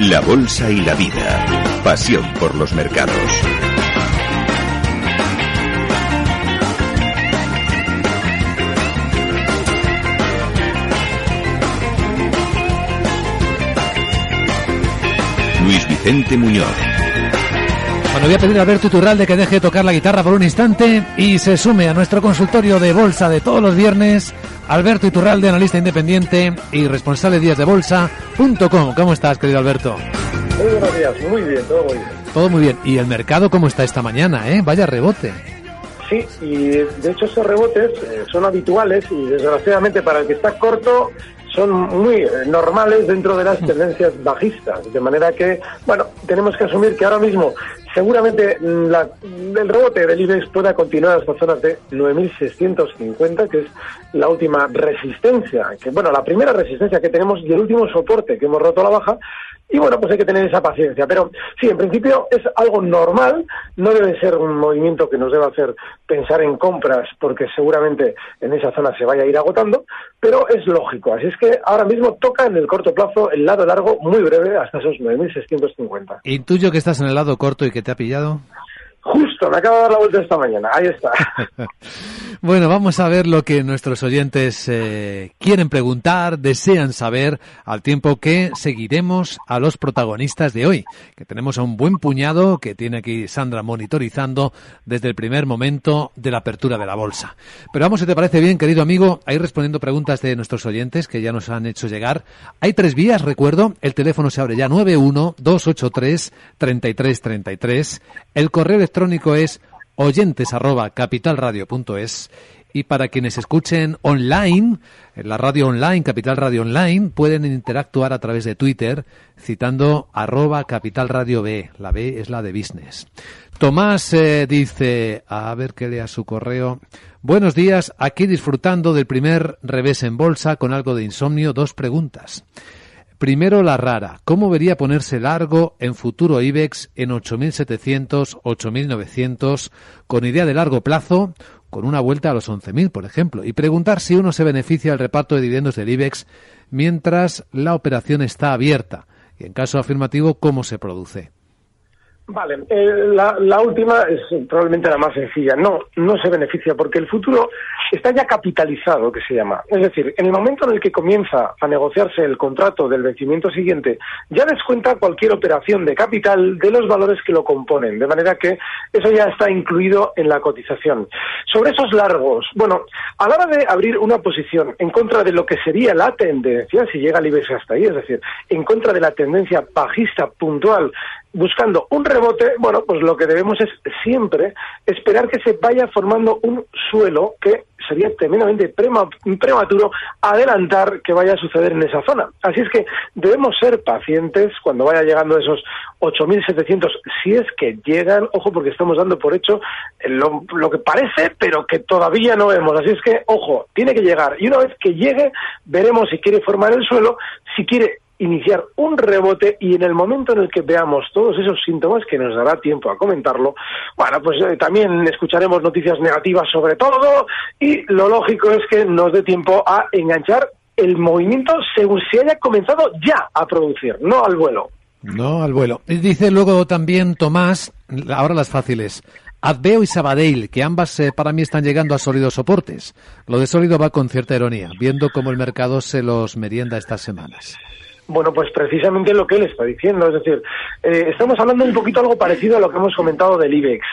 la bolsa y la vida. Pasión por los mercados. Luis Vicente Muñoz. Bueno, voy a pedir a Alberto Iturralde que deje de tocar la guitarra por un instante y se sume a nuestro consultorio de bolsa de todos los viernes. Alberto Iturralde, analista independiente y responsable de días de bolsa.com. ¿Cómo estás, querido Alberto? Muy buenos días, muy bien, todo muy bien. Todo muy bien. ¿Y el mercado cómo está esta mañana, eh? Vaya rebote. Sí, y de hecho esos rebotes eh, son habituales y desgraciadamente para el que está corto son muy eh, normales dentro de las tendencias bajistas. De manera que, bueno, tenemos que asumir que ahora mismo seguramente mm, la, el rebote del IBEX pueda continuar hasta zonas de 9.650, que es la última resistencia, bueno, la primera resistencia que tenemos y el último soporte que hemos roto a la baja, y bueno, pues hay que tener esa paciencia. Pero sí, en principio es algo normal, no debe ser un movimiento que nos deba hacer pensar en compras, porque seguramente en esa zona se vaya a ir agotando, pero es lógico. Así es que ahora mismo toca en el corto plazo el lado largo muy breve hasta esos 9.650. Intuyo que estás en el lado corto y que te ha pillado. Justo, me acabo de dar la vuelta esta mañana, ahí está. bueno, vamos a ver lo que nuestros oyentes eh, quieren preguntar, desean saber, al tiempo que seguiremos a los protagonistas de hoy, que tenemos a un buen puñado que tiene aquí Sandra monitorizando desde el primer momento de la apertura de la bolsa. Pero vamos, si te parece bien, querido amigo, a ir respondiendo preguntas de nuestros oyentes que ya nos han hecho llegar. Hay tres vías, recuerdo, el teléfono se abre ya 91-283-3333, el correo electrónico es oyentes arroba capitalradio.es y para quienes escuchen online, en la radio online, Capital Radio Online, pueden interactuar a través de Twitter citando arroba Capital Radio B. La B es la de business. Tomás eh, dice, a ver que lea su correo. Buenos días, aquí disfrutando del primer revés en bolsa con algo de insomnio. Dos preguntas. Primero la rara. ¿Cómo vería ponerse largo en futuro IBEX en 8.700, 8.900 con idea de largo plazo, con una vuelta a los 11.000, por ejemplo? Y preguntar si uno se beneficia del reparto de dividendos del IBEX mientras la operación está abierta. Y en caso afirmativo, ¿cómo se produce? Vale, eh, la, última es probablemente la más sencilla. No, no se beneficia porque el futuro está ya capitalizado, que se llama. Es decir, en el momento en el que comienza a negociarse el contrato del vencimiento siguiente, ya descuenta cualquier operación de capital de los valores que lo componen, de manera que eso ya está incluido en la cotización. Sobre esos largos, bueno, a la hora de abrir una posición en contra de lo que sería la tendencia, si llega el IBEX hasta ahí, es decir, en contra de la tendencia bajista puntual buscando un rebote, bueno, pues lo que debemos es siempre esperar que se vaya formando un suelo que sería tremendamente prematuro adelantar que vaya a suceder en esa zona. Así es que debemos ser pacientes cuando vaya llegando esos 8.700, si es que llegan, ojo, porque estamos dando por hecho lo, lo que parece, pero que todavía no vemos. Así es que, ojo, tiene que llegar. Y una vez que llegue, veremos si quiere formar el suelo, si quiere iniciar un rebote y en el momento en el que veamos todos esos síntomas, que nos dará tiempo a comentarlo, bueno, pues eh, también escucharemos noticias negativas sobre todo y lo lógico es que nos dé tiempo a enganchar el movimiento según se haya comenzado ya a producir, no al vuelo. No al vuelo. Dice luego también Tomás, ahora las fáciles. Adveo y Sabadell, que ambas eh, para mí están llegando a sólidos soportes. Lo de sólido va con cierta ironía, viendo cómo el mercado se los merienda estas semanas. Bueno, pues precisamente lo que él está diciendo. Es decir, eh, estamos hablando un poquito algo parecido a lo que hemos comentado del IBEX.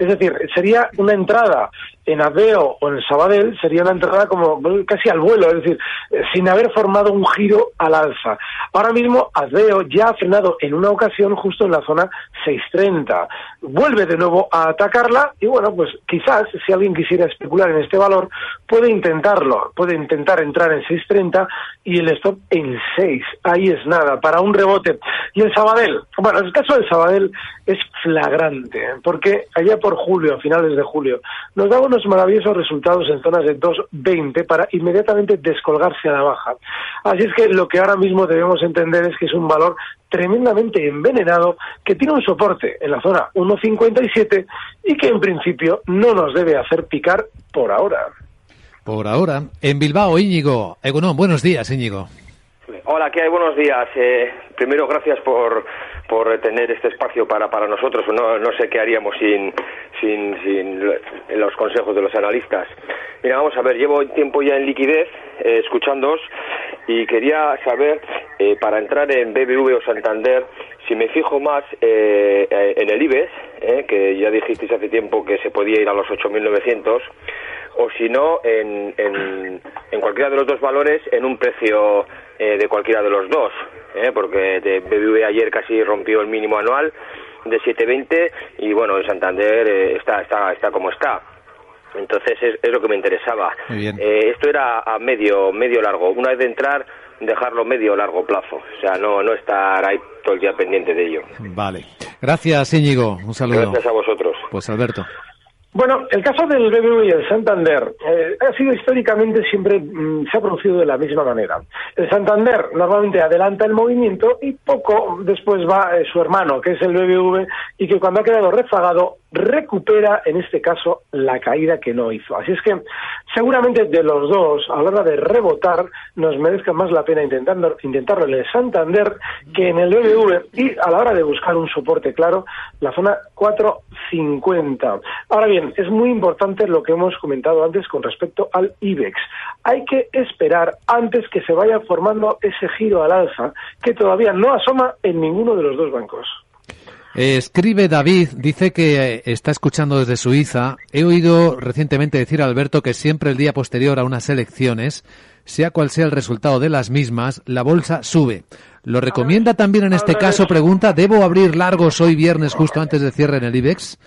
Es decir, sería una entrada en Adeo o en Sabadell sería una entrada como casi al vuelo, es decir, eh, sin haber formado un giro al alza. Ahora mismo Adeo ya ha frenado en una ocasión justo en la zona 630. Vuelve de nuevo a atacarla y bueno, pues quizás si alguien quisiera especular en este valor puede intentarlo, puede intentar entrar en 630 y el stop en 6. Ahí es nada, para un rebote. Y el Sabadell, bueno, el caso del Sabadell es flagrante, ¿eh? porque allá por julio, a finales de julio, nos daba unos maravillosos resultados en zonas de 2.20 para inmediatamente descolgarse a la baja. Así es que lo que ahora mismo debemos entender es que es un valor tremendamente envenenado que tiene un soporte en la zona 1.57 y que en principio no nos debe hacer picar por ahora. Por ahora, en Bilbao, Íñigo. Egunon, buenos días, Íñigo. Hola, ¿qué hay? Buenos días. Eh, primero, gracias por, por tener este espacio para, para nosotros. No, no sé qué haríamos sin, sin, sin los consejos de los analistas. Mira, vamos a ver, llevo tiempo ya en liquidez eh, escuchándoos y quería saber, eh, para entrar en BBV o Santander, si me fijo más eh, en el IBEX, eh, que ya dijisteis hace tiempo que se podía ir a los 8.900, o si no, en, en, cualquiera de los dos valores en un precio eh, de cualquiera de los dos, ¿eh? porque de BBV ayer casi rompió el mínimo anual de 7.20 y bueno, en Santander eh, está, está, está como está. Entonces es, es lo que me interesaba. Eh, esto era a medio, medio largo. Una vez de entrar, dejarlo medio largo plazo. O sea, no, no estar ahí todo el día pendiente de ello. Vale. Gracias, Íñigo. Un saludo. Gracias a vosotros. Pues Alberto. Bueno, el caso del BBV y el Santander eh, ha sido históricamente siempre mm, se ha producido de la misma manera. El Santander normalmente adelanta el movimiento y poco después va eh, su hermano, que es el BBV, y que cuando ha quedado rezagado recupera, en este caso, la caída que no hizo. Así es que seguramente de los dos, a la hora de rebotar, nos merezca más la pena intentando, intentarlo en el Santander que en el BBV y a la hora de buscar un soporte claro, la zona 450. Ahora bien, es muy importante lo que hemos comentado antes con respecto al IBEX. Hay que esperar antes que se vaya formando ese giro al alza que todavía no asoma en ninguno de los dos bancos. Escribe David, dice que eh, está escuchando desde Suiza. He oído recientemente decir a Alberto que siempre el día posterior a unas elecciones, sea cual sea el resultado de las mismas, la bolsa sube. ¿Lo recomienda también en este caso? Pregunta, ¿debo abrir largos hoy viernes justo antes de cierre en el IBEX?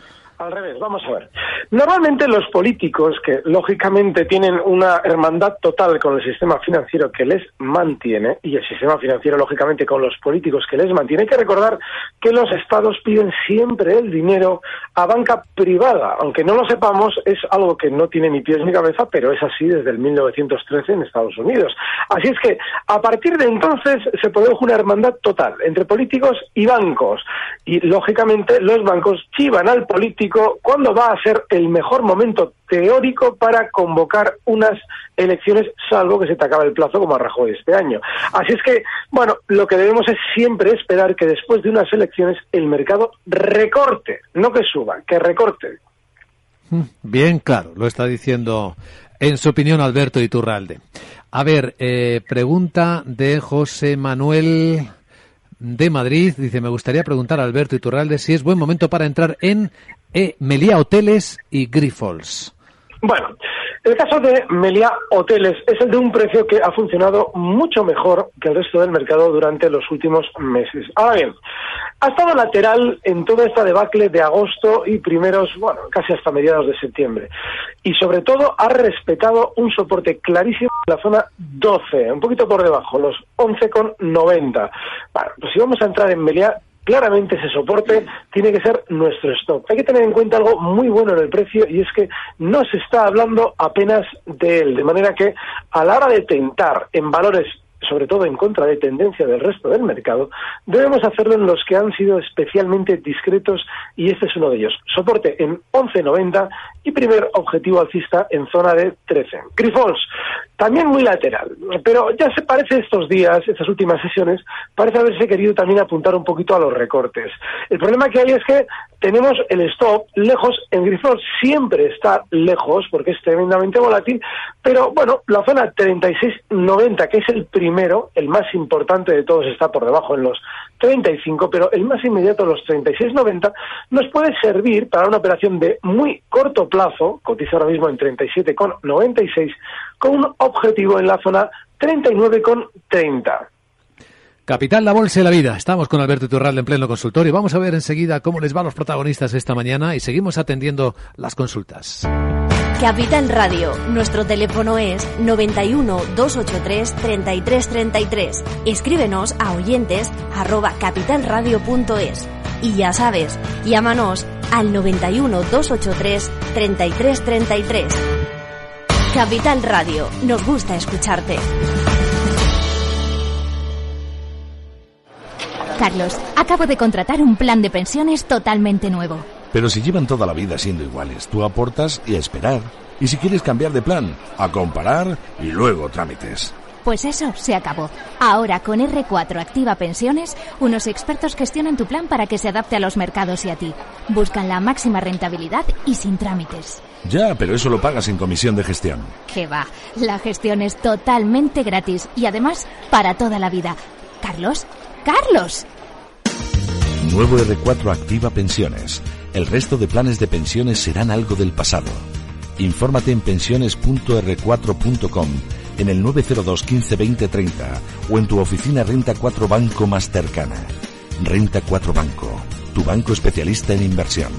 Al revés, vamos a ver. Normalmente los políticos, que lógicamente tienen una hermandad total con el sistema financiero que les mantiene, y el sistema financiero lógicamente con los políticos que les mantiene, hay que recordar que los estados piden siempre el dinero a banca privada. Aunque no lo sepamos, es algo que no tiene ni pies ni cabeza, pero es así desde el 1913 en Estados Unidos. Así es que a partir de entonces se produjo una hermandad total entre políticos y bancos. Y lógicamente los bancos chivan al político cuándo va a ser el mejor momento teórico para convocar unas elecciones, salvo que se te acabe el plazo como a Rajoy este año. Así es que, bueno, lo que debemos es siempre esperar que después de unas elecciones el mercado recorte, no que suba, que recorte. Bien claro, lo está diciendo en su opinión Alberto Iturralde. A ver, eh, pregunta de José Manuel de Madrid. Dice, me gustaría preguntar a Alberto Iturralde si es buen momento para entrar en e Meliá Hoteles y Grifols. Bueno, el caso de Meliá Hoteles es el de un precio que ha funcionado mucho mejor que el resto del mercado durante los últimos meses. Ahora bien, ha estado lateral en toda esta debacle de agosto y primeros, bueno, casi hasta mediados de septiembre. Y sobre todo ha respetado un soporte clarísimo en la zona 12, un poquito por debajo, los 11,90. Bueno, pues si vamos a entrar en Meliá, claramente ese soporte tiene que ser nuestro stop. Hay que tener en cuenta algo muy bueno en el precio y es que no se está hablando apenas de él, de manera que a la hora de tentar en valores sobre todo en contra de tendencia del resto del mercado, debemos hacerlo en los que han sido especialmente discretos y este es uno de ellos. Soporte en 11.90 y primer objetivo alcista en zona de 13. Grifols, también muy lateral, pero ya se parece estos días, estas últimas sesiones, parece haberse querido también apuntar un poquito a los recortes. El problema que hay es que tenemos el stop lejos, en Grifols siempre está lejos porque es tremendamente volátil, pero bueno, la zona 36.90, que es el primero, el más importante de todos está por debajo en los 35, pero el más inmediato, los 36.90, nos puede servir para una operación de muy corto plazo, cotiza ahora mismo en 37,96, con un objetivo en la zona 39,30. Capital, la bolsa y la vida. Estamos con Alberto Iturralde en pleno consultorio. Vamos a ver enseguida cómo les va a los protagonistas esta mañana y seguimos atendiendo las consultas. Capital Radio. Nuestro teléfono es 91 283 3333. Escríbenos a oyentes arroba capitalradio.es. Y ya sabes, llámanos al 91 283 3333. Capital Radio. Nos gusta escucharte. Carlos, acabo de contratar un plan de pensiones totalmente nuevo. Pero si llevan toda la vida siendo iguales, tú aportas y a esperar. Y si quieres cambiar de plan, a comparar y luego trámites. Pues eso se acabó. Ahora con R4 Activa Pensiones, unos expertos gestionan tu plan para que se adapte a los mercados y a ti. Buscan la máxima rentabilidad y sin trámites. Ya, pero eso lo pagas en comisión de gestión. Que va, la gestión es totalmente gratis y además para toda la vida. Carlos, Carlos. Nuevo R4 Activa Pensiones. El resto de planes de pensiones serán algo del pasado. Infórmate en pensiones.r4.com, en el 902 15 20 30 o en tu oficina Renta 4 Banco más cercana. Renta 4 Banco, tu banco especialista en inversión.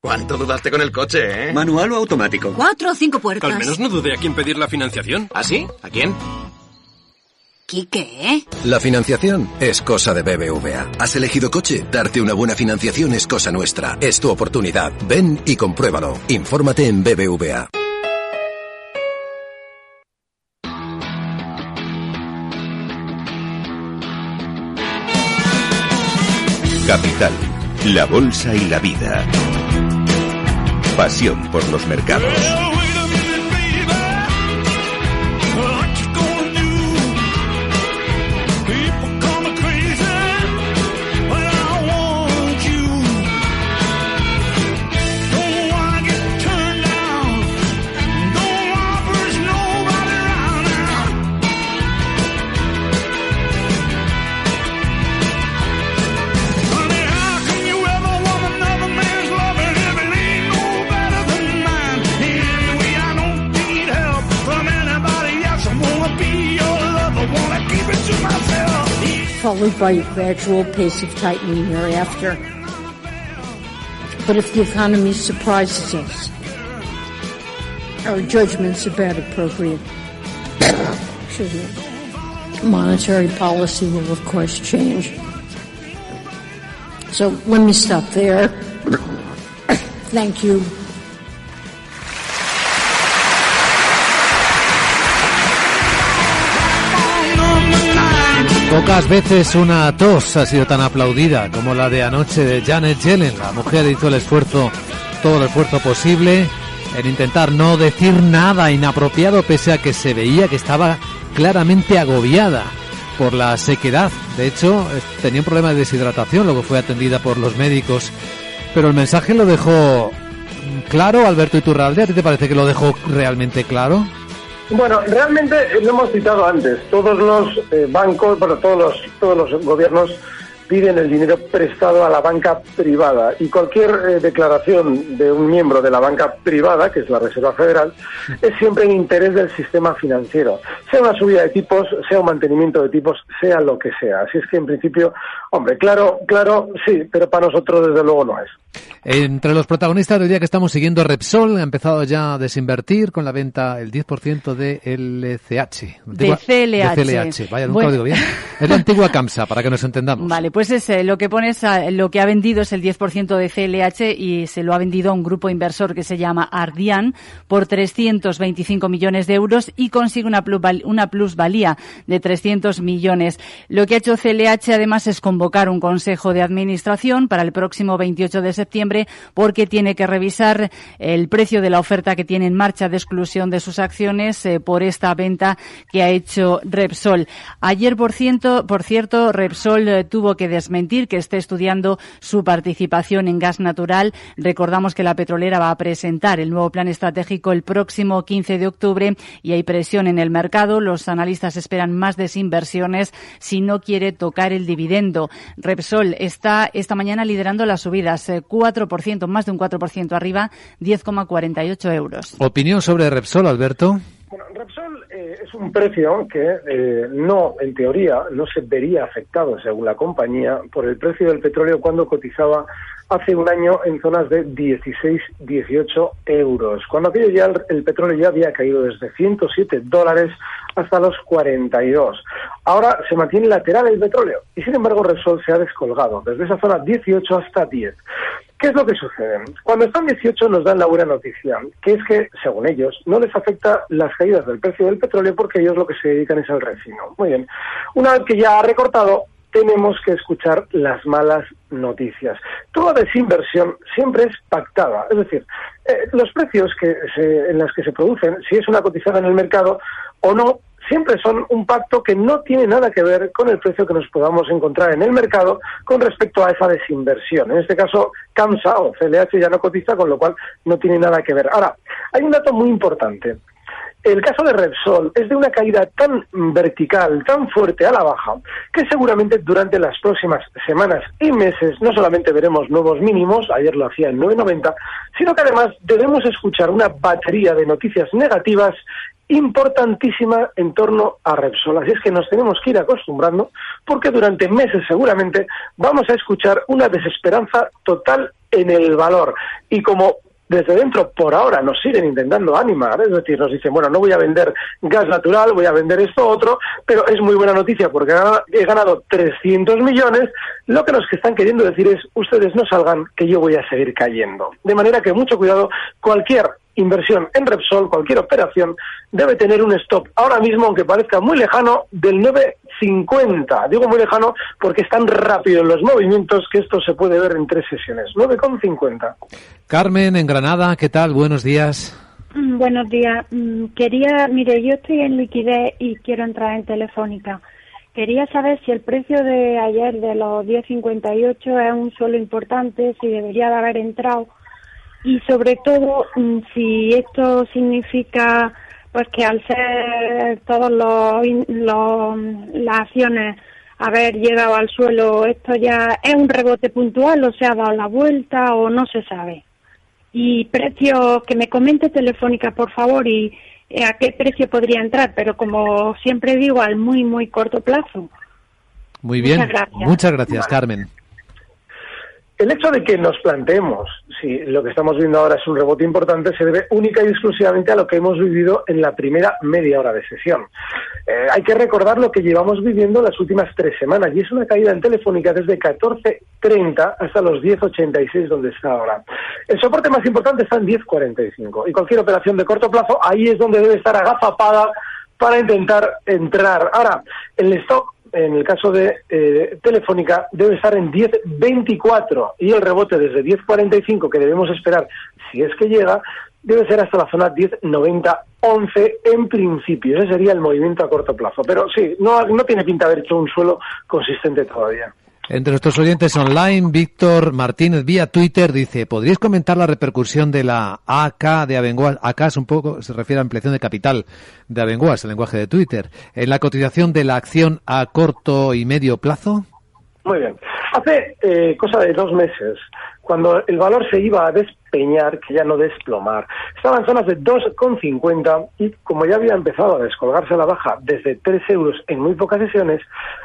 ¿Cuánto dudaste con el coche, eh? ¿Manual o automático? Cuatro o cinco puertas. Al menos no dudé a quién pedir la financiación. ¿Ah, sí? ¿A quién? ¿Qué? La financiación es cosa de BBVA. ¿Has elegido coche? Darte una buena financiación es cosa nuestra. Es tu oportunidad. Ven y compruébalo. Infórmate en BBVA. Capital, la bolsa y la vida. Pasión por los mercados. By a gradual pace of tightening thereafter. But if the economy surprises us, our judgments about appropriate monetary policy will, of course, change. So let me stop there. Thank you. Pocas veces una tos ha sido tan aplaudida como la de anoche de Janet Yellen. La mujer hizo el esfuerzo, todo el esfuerzo posible en intentar no decir nada inapropiado pese a que se veía que estaba claramente agobiada por la sequedad. De hecho, tenía un problema de deshidratación, luego fue atendida por los médicos. Pero el mensaje lo dejó claro, Alberto Iturralde. ¿A ti te parece que lo dejó realmente claro? Bueno, realmente lo hemos citado antes. Todos los eh, bancos, bueno, todos los, todos los gobiernos piden el dinero prestado a la banca privada y cualquier eh, declaración de un miembro de la banca privada, que es la Reserva Federal, es siempre en interés del sistema financiero, sea una subida de tipos, sea un mantenimiento de tipos, sea lo que sea. Así es que en principio, hombre, claro, claro, sí, pero para nosotros desde luego no es. Entre los protagonistas del día que estamos siguiendo, Repsol ha empezado ya a desinvertir con la venta el 10% de LCH. De CLH. De CLH. Vaya, nunca lo digo bien. Es la antigua CAMSA, para que nos entendamos. Vale, Pues es lo que pones, lo que ha vendido es el 10% de CLH y se lo ha vendido a un grupo inversor que se llama Ardian por 325 millones de euros y consigue una, plusvalía de 300 millones. Lo que ha hecho CLH además es convocar un consejo de administración para el próximo 28 de septiembre porque tiene que revisar el precio de la oferta que tiene en marcha de exclusión de sus acciones eh, por esta venta que ha hecho Repsol. Ayer, por, ciento, por cierto, Repsol eh, tuvo desmentir que esté estudiando su participación en gas natural. Recordamos que la petrolera va a presentar el nuevo plan estratégico el próximo 15 de octubre y hay presión en el mercado. Los analistas esperan más desinversiones si no quiere tocar el dividendo. Repsol está esta mañana liderando las subidas, 4%, eh, más de un 4% arriba, 10,48 euros. Opinión sobre Repsol, Alberto. Bueno, Repsol eh, es un precio que eh, no, en teoría, no se vería afectado, según la compañía, por el precio del petróleo cuando cotizaba hace un año en zonas de 16, 18 euros, cuando aquello ya el, petróleo ya había caído desde 107 dólares hasta los 42. Ahora se mantiene lateral el petróleo y sin embargo Repsol se ha descolgado desde esa zona 18 hasta 10. ¿Qué es lo que sucede? Cuando están 18 nos dan la buena noticia, que es que, según ellos, no les afecta las caídas del precio del petróleo porque ellos lo que se dedican es al refino. Muy bien. Una vez que ya ha recortado, tenemos que escuchar las malas noticias. Toda desinversión siempre es pactada, es decir, eh, los precios que en los que se producen, si es una cotizada en el mercado o no, siempre son un pacto que no tiene nada que ver con el precio que nos podamos encontrar en el mercado con respecto a esa desinversión. En este caso, CAMSA o CLH ya no cotiza, con lo cual no tiene nada que ver. Ahora, hay un dato muy importante. El caso de Repsol es de una caída tan vertical, tan fuerte a la baja, que seguramente durante las próximas semanas y meses no solamente veremos nuevos mínimos, ayer lo hacía en 9.90, sino que además debemos escuchar una batería de noticias negativas importantísima en torno a Repsol. Así es que nos tenemos que ir acostumbrando porque durante meses seguramente vamos a escuchar una desesperanza total en el valor. Y como desde dentro por ahora nos siguen intentando animar, es decir, nos dicen, bueno, no voy a vender gas natural, voy a vender esto otro, pero es muy buena noticia porque he ganado 300 millones, lo que nos están queriendo decir es, ustedes no salgan, que yo voy a seguir cayendo. De manera que mucho cuidado, cualquier inversión en Repsol, cualquier operación, debe tener un stop ahora mismo, aunque parezca muy lejano, del 9,50. Digo muy lejano porque es tan rápido en los movimientos que esto se puede ver en tres sesiones. 9,50. Carmen, en Granada, ¿qué tal? Buenos días. Mm, buenos días. Mm, quería, mire, yo estoy en liquidez y quiero entrar en Telefónica. Quería saber si el precio de ayer de los 10.58 es un suelo importante, si debería de haber entrado y sobre todo mm, si esto significa pues que al ser todos los, las acciones haber llegado al suelo esto ya es un rebote puntual o se ha dado la vuelta o no se sabe. Y precio que me comente telefónica por favor y eh, a qué precio podría entrar pero como siempre digo al muy muy corto plazo. Muy bien. Muchas gracias, Muchas gracias Carmen el hecho de que nos planteemos si lo que estamos viendo ahora es un rebote importante se debe única y exclusivamente a lo que hemos vivido en la primera media hora de sesión. Eh, hay que recordar lo que llevamos viviendo las últimas tres semanas y es una caída en Telefónica desde 14.30 hasta los 10.86 donde está ahora. El soporte más importante está en 10.45 y cualquier operación de corto plazo ahí es donde debe estar agazapada para intentar entrar. Ahora, el stock en el caso de eh, Telefónica, debe estar en 10.24 y el rebote desde 10.45 que debemos esperar, si es que llega, debe ser hasta la zona 10.90-11 en principio. Ese sería el movimiento a corto plazo. Pero sí, no, no tiene pinta de haber hecho un suelo consistente todavía. Entre nuestros oyentes online, Víctor Martínez vía Twitter dice, ¿podríais comentar la repercusión de la AK de Abenguas? AK es un poco, se refiere a ampliación de capital de Abenguas, el lenguaje de Twitter, en la cotización de la acción a corto y medio plazo. Muy bien. Hace eh, cosa de dos meses, cuando el valor se iba a despeñar, que ya no desplomar, estaba en zonas de 2,50 y como ya había empezado a descolgarse la baja desde 3 euros en muy pocas sesiones,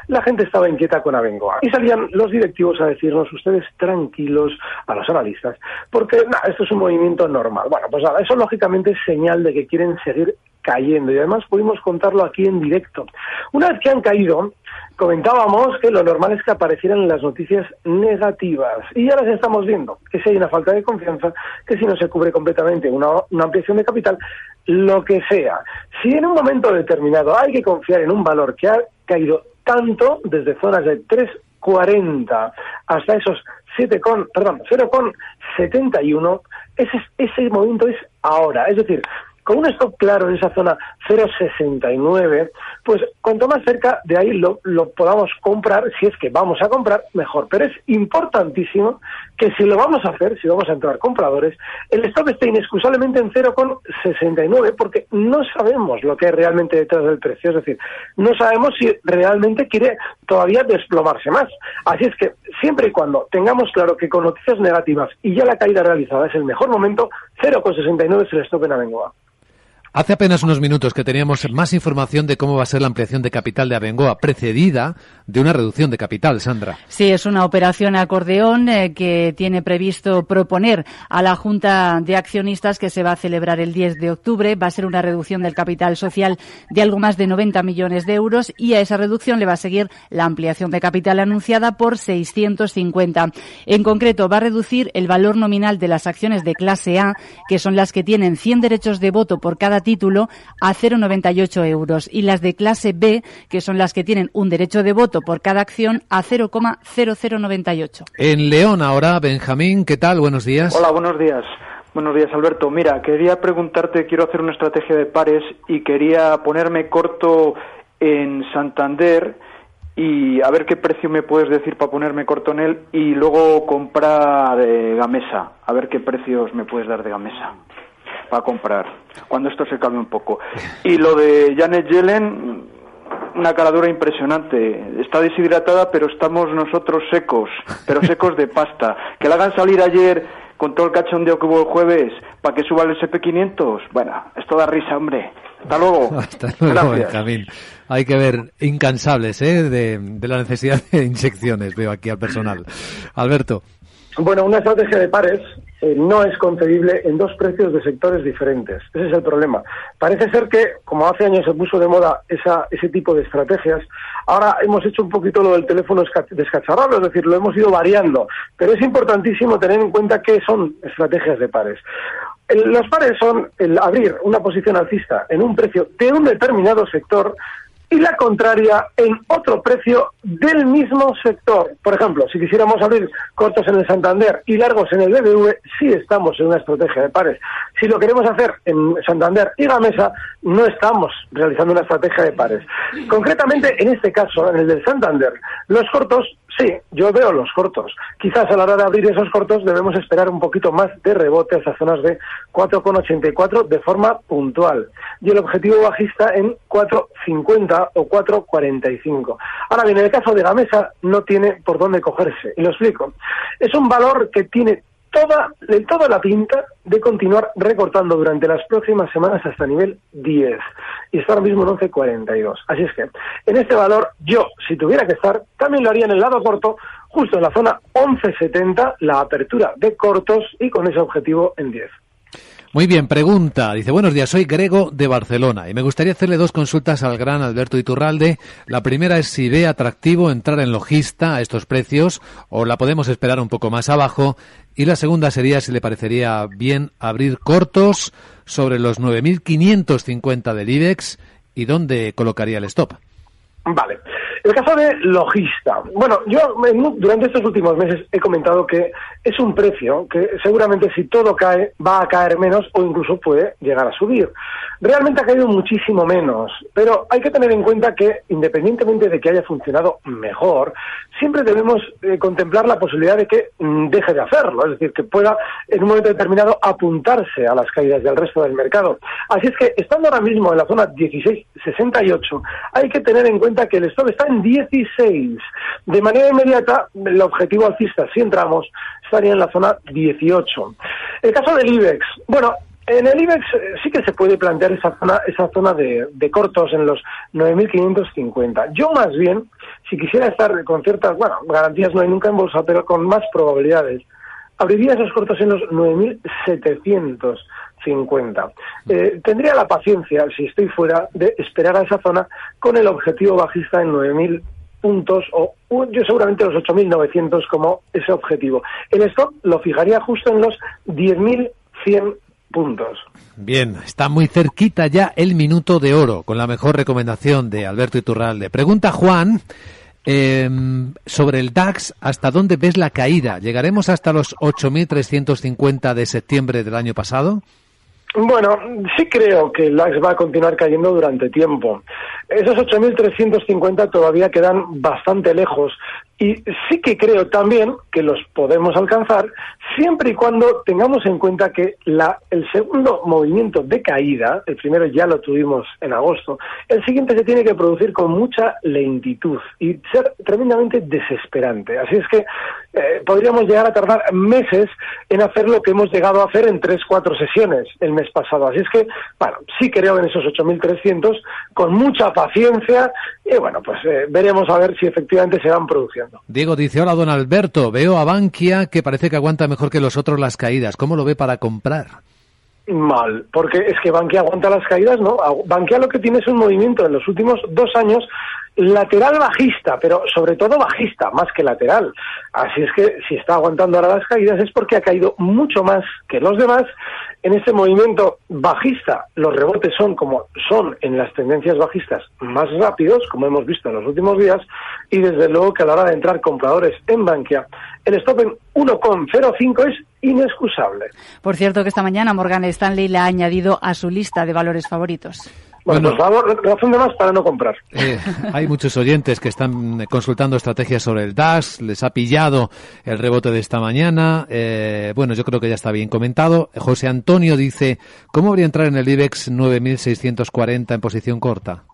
la gente estaba inquieta con Abengoa. Y salían los directivos a decirnos, ustedes tranquilos, a los analistas, porque esto es un movimiento normal. Bueno, pues nada, eso lógicamente es señal de que quieren seguir cayendo y además pudimos contarlo aquí en directo. Una vez que han caído, comentábamos que lo normal es que aparecieran las noticias negativas y ya las estamos viendo, que si hay una falta de confianza, que si no se cubre completamente una, ampliación de capital, lo que sea. Si en un momento determinado hay que confiar en un valor que ha caído tanto desde zonas de 3,40 hasta esos 7 con, perdón, 0,71, ese, ese momento es ahora. Es decir, con un stop claro en esa zona 0,69, pues cuanto más cerca de ahí lo, podamos comprar, si es que vamos a comprar, mejor. Pero es importantísimo que si lo vamos a hacer, si vamos a entrar compradores, el stop esté inexcusablemente en 0,69 porque no sabemos lo que hay realmente detrás del precio. Es decir, no sabemos si realmente quiere todavía desplomarse más. Así es que siempre y cuando tengamos claro que con noticias negativas y ya la caída realizada es el mejor momento, 0,69 es el stop en Abengoa. Hace apenas unos minutos que teníamos más información de cómo va a ser la ampliación de capital de Abengoa, precedida de una reducción de capital, Sandra. Sí, es una operación acordeón eh, que tiene previsto proponer a la Junta de Accionistas que se va a celebrar el 10 de octubre. Va a ser una reducción del capital social de algo más de 90 millones de euros y a esa reducción le va a seguir la ampliación de capital anunciada por 650. En concreto, va a reducir el valor nominal de las acciones de clase A, que son las que tienen 100 derechos de voto por cada título a 0,98 euros y las de clase B, que son las que tienen un derecho de voto por cada acción, a 0,0098. En León ahora, Benjamín, ¿qué tal? Buenos días. Hola, buenos días. Buenos días, Alberto. Mira, quería preguntarte, quiero hacer una estrategia de pares y quería ponerme corto en Santander y a ver qué precio me puedes decir para ponerme corto en él y luego comprar de Gamesa, a ver qué precios me puedes dar de Gamesa para comprar, cuando esto se calme un poco. Y lo de Janet Yellen, una caladura impresionante. Está deshidratada, pero estamos nosotros secos, pero secos de pasta. Que la hagan salir ayer con todo el cachondeo que hubo el jueves para que suba el SP500. Bueno, esto da risa, hombre. Hasta luego. Hasta luego, Benjamín. Hay que ver incansables ¿eh? de, de la necesidad de inyecciones, veo aquí al personal. Alberto. Bueno, una estrategia de pares eh, no es concebible en dos precios de sectores diferentes. Ese es el problema. Parece ser que, como hace años se puso de moda esa, ese tipo de estrategias, ahora hemos hecho un poquito lo del teléfono descacharrado, es decir, lo hemos ido variando. Pero es importantísimo tener en cuenta que son estrategias de pares. Los pares son el abrir una posición alcista en un precio de un determinado sector y la contraria en otro precio del mismo sector. Por ejemplo, si quisiéramos abrir cortos en el Santander y largos en el BBV, sí estamos en una estrategia de pares. Si lo queremos hacer en Santander y Gamesa, no estamos realizando una estrategia de pares. Concretamente, en este caso, en el del Santander, los cortos Sí, yo veo los cortos. Quizás a la hora de abrir esos cortos debemos esperar un poquito más de rebote a esas zonas de 4,84 de forma puntual. Y el objetivo bajista en 4,50 o 4,45. Ahora bien, en el caso de la mesa no tiene por dónde cogerse. Y lo explico. Es un valor que tiene toda, de toda la pinta de continuar recortando durante las próximas semanas hasta nivel 10. Y está ahora mismo en 11.42. Así es que, en este valor, yo, si tuviera que estar, también lo haría en el lado corto, justo en la zona 11.70, la apertura de cortos y con ese objetivo en 10. Muy bien, pregunta. Dice, buenos días, soy Grego de Barcelona y me gustaría hacerle dos consultas al gran Alberto Iturralde. La primera es si ve atractivo entrar en logista a estos precios o la podemos esperar un poco más abajo. Y la segunda sería si le parecería bien abrir cortos sobre los 9.550 del IBEX y dónde colocaría el stop. Vale. El caso de logista. Bueno, yo durante estos últimos meses he comentado que es un precio que seguramente si todo cae va a caer menos o incluso puede llegar a subir. Realmente ha caído muchísimo menos, pero hay que tener en cuenta que independientemente de que haya funcionado mejor, siempre debemos eh, contemplar la posibilidad de que mm, deje de hacerlo, es decir, que pueda en un momento determinado apuntarse a las caídas del resto del mercado. Así es que estando ahora mismo en la zona 1668, hay que tener en cuenta que el stop está en 16. De manera inmediata, el objetivo alcista, si entramos, estaría en la zona 18. El caso del IBEX, bueno, en el IBEX eh, sí que se puede plantear esa zona, esa zona de, cortos en los 9.550. Yo más bien, si quisiera estar con ciertas, bueno, garantías no hay nunca en bolsa, pero con más probabilidades, abriría esos cortos en los 9.750. Eh, tendría la paciencia, si estoy fuera, de esperar a esa zona con el objetivo bajista en 9.000 puntos o yo seguramente los 8.900 como ese objetivo. El stop lo fijaría justo en los 10.100 puntos. Bien, está muy cerquita ya el minuto de oro, con la mejor recomendación de Alberto Iturralde. Pregunta Juan eh, sobre el DAX, ¿hasta dónde ves la caída? ¿Llegaremos hasta los 8.350 de septiembre del año pasado? Bueno, sí creo que el DAX va a continuar cayendo durante tiempo. Esos 8.350 todavía quedan bastante lejos y sí que creo también que los podemos alcanzar siempre y cuando tengamos en cuenta que la, el segundo movimiento de caída, el primero ya lo tuvimos en agosto, el siguiente se tiene que producir con mucha lentitud y ser tremendamente desesperante. Así es que eh, podríamos llegar a tardar meses en hacer lo que hemos llegado a hacer en tres, cuatro sesiones pasado. Así es que, bueno, sí creo en esos 8.300 con mucha paciencia y bueno, pues eh, veremos a ver si efectivamente se van produciendo. Diego dice, hola don Alberto, veo a Bankia que parece que aguanta mejor que los otros las caídas. ¿Cómo lo ve para comprar? Mal, porque es que Bankia aguanta las caídas, ¿no? Bankia lo que tiene es un movimiento en los últimos dos años lateral bajista, pero sobre todo bajista, más que lateral. Así es que si está aguantando ahora las caídas es porque ha caído mucho más que los demás en ese movimiento bajista los rebotes son como son en las tendencias bajistas más rápidos, como hemos visto en los últimos días, y desde luego que a la hora de entrar compradores en Bankia, el stop en 1,05 es inexcusable. Por cierto que esta mañana Morgan Stanley le ha añadido a su lista de valores favoritos. Bueno, por favor, razón de más para no comprar. Eh, hay muchos oyentes que están consultando estrategias sobre el DAS, les ha pillado el rebote de esta mañana. Eh, bueno, yo creo que ya está bien comentado. José Antonio dice, ¿cómo habría entrar en el IBEX 9640 en posición corta?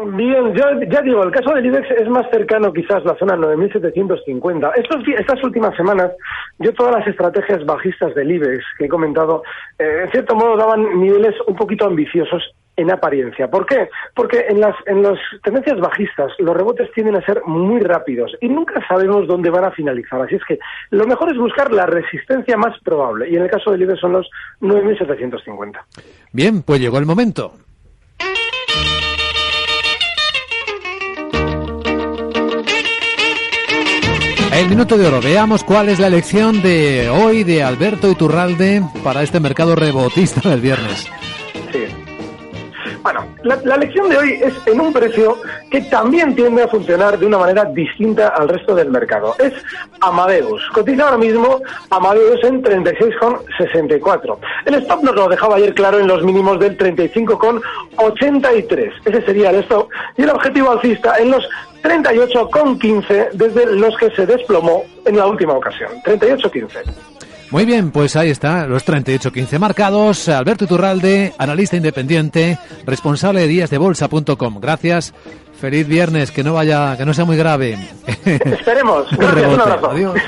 Bien, yo ya digo, el caso del IBEX es más cercano quizás la zona 9.750. Estos, estas últimas semanas, yo todas las estrategias bajistas del IBEX que he comentado, eh, en cierto modo daban niveles un poquito ambiciosos en apariencia. ¿Por qué? Porque en las, en las tendencias bajistas los rebotes tienden a ser muy rápidos y nunca sabemos dónde van a finalizar. Así es que lo mejor es buscar la resistencia más probable y en el caso del IBEX son los 9.750. Bien, pues llegó el momento. El minuto de oro. Veamos cuál es la elección de hoy de Alberto Iturralde para este mercado rebotista del viernes. Sí. Bueno, la, lección de hoy es en un precio que también tiende a funcionar de una manera distinta al resto del mercado. Es Amadeus. Cotiza ahora mismo Amadeus en 36,64. El stop nos lo dejaba ayer claro en los mínimos del 35,83. Ese sería el stop. Y el objetivo alcista en los 38,15 desde los que se desplomó en la última ocasión. 38,15. Muy bien, pues ahí está, los 38-15 marcados. Alberto Iturralde, analista independiente, responsable de díasdebolsa.com. Gracias. Feliz viernes, que no vaya, que no sea muy grave. Esperemos. Gracias, Adiós.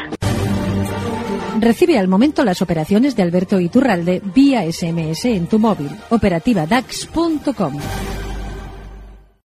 Recibe al momento las operaciones de Alberto Iturralde vía SMS en tu móvil. Operativa DAX.com.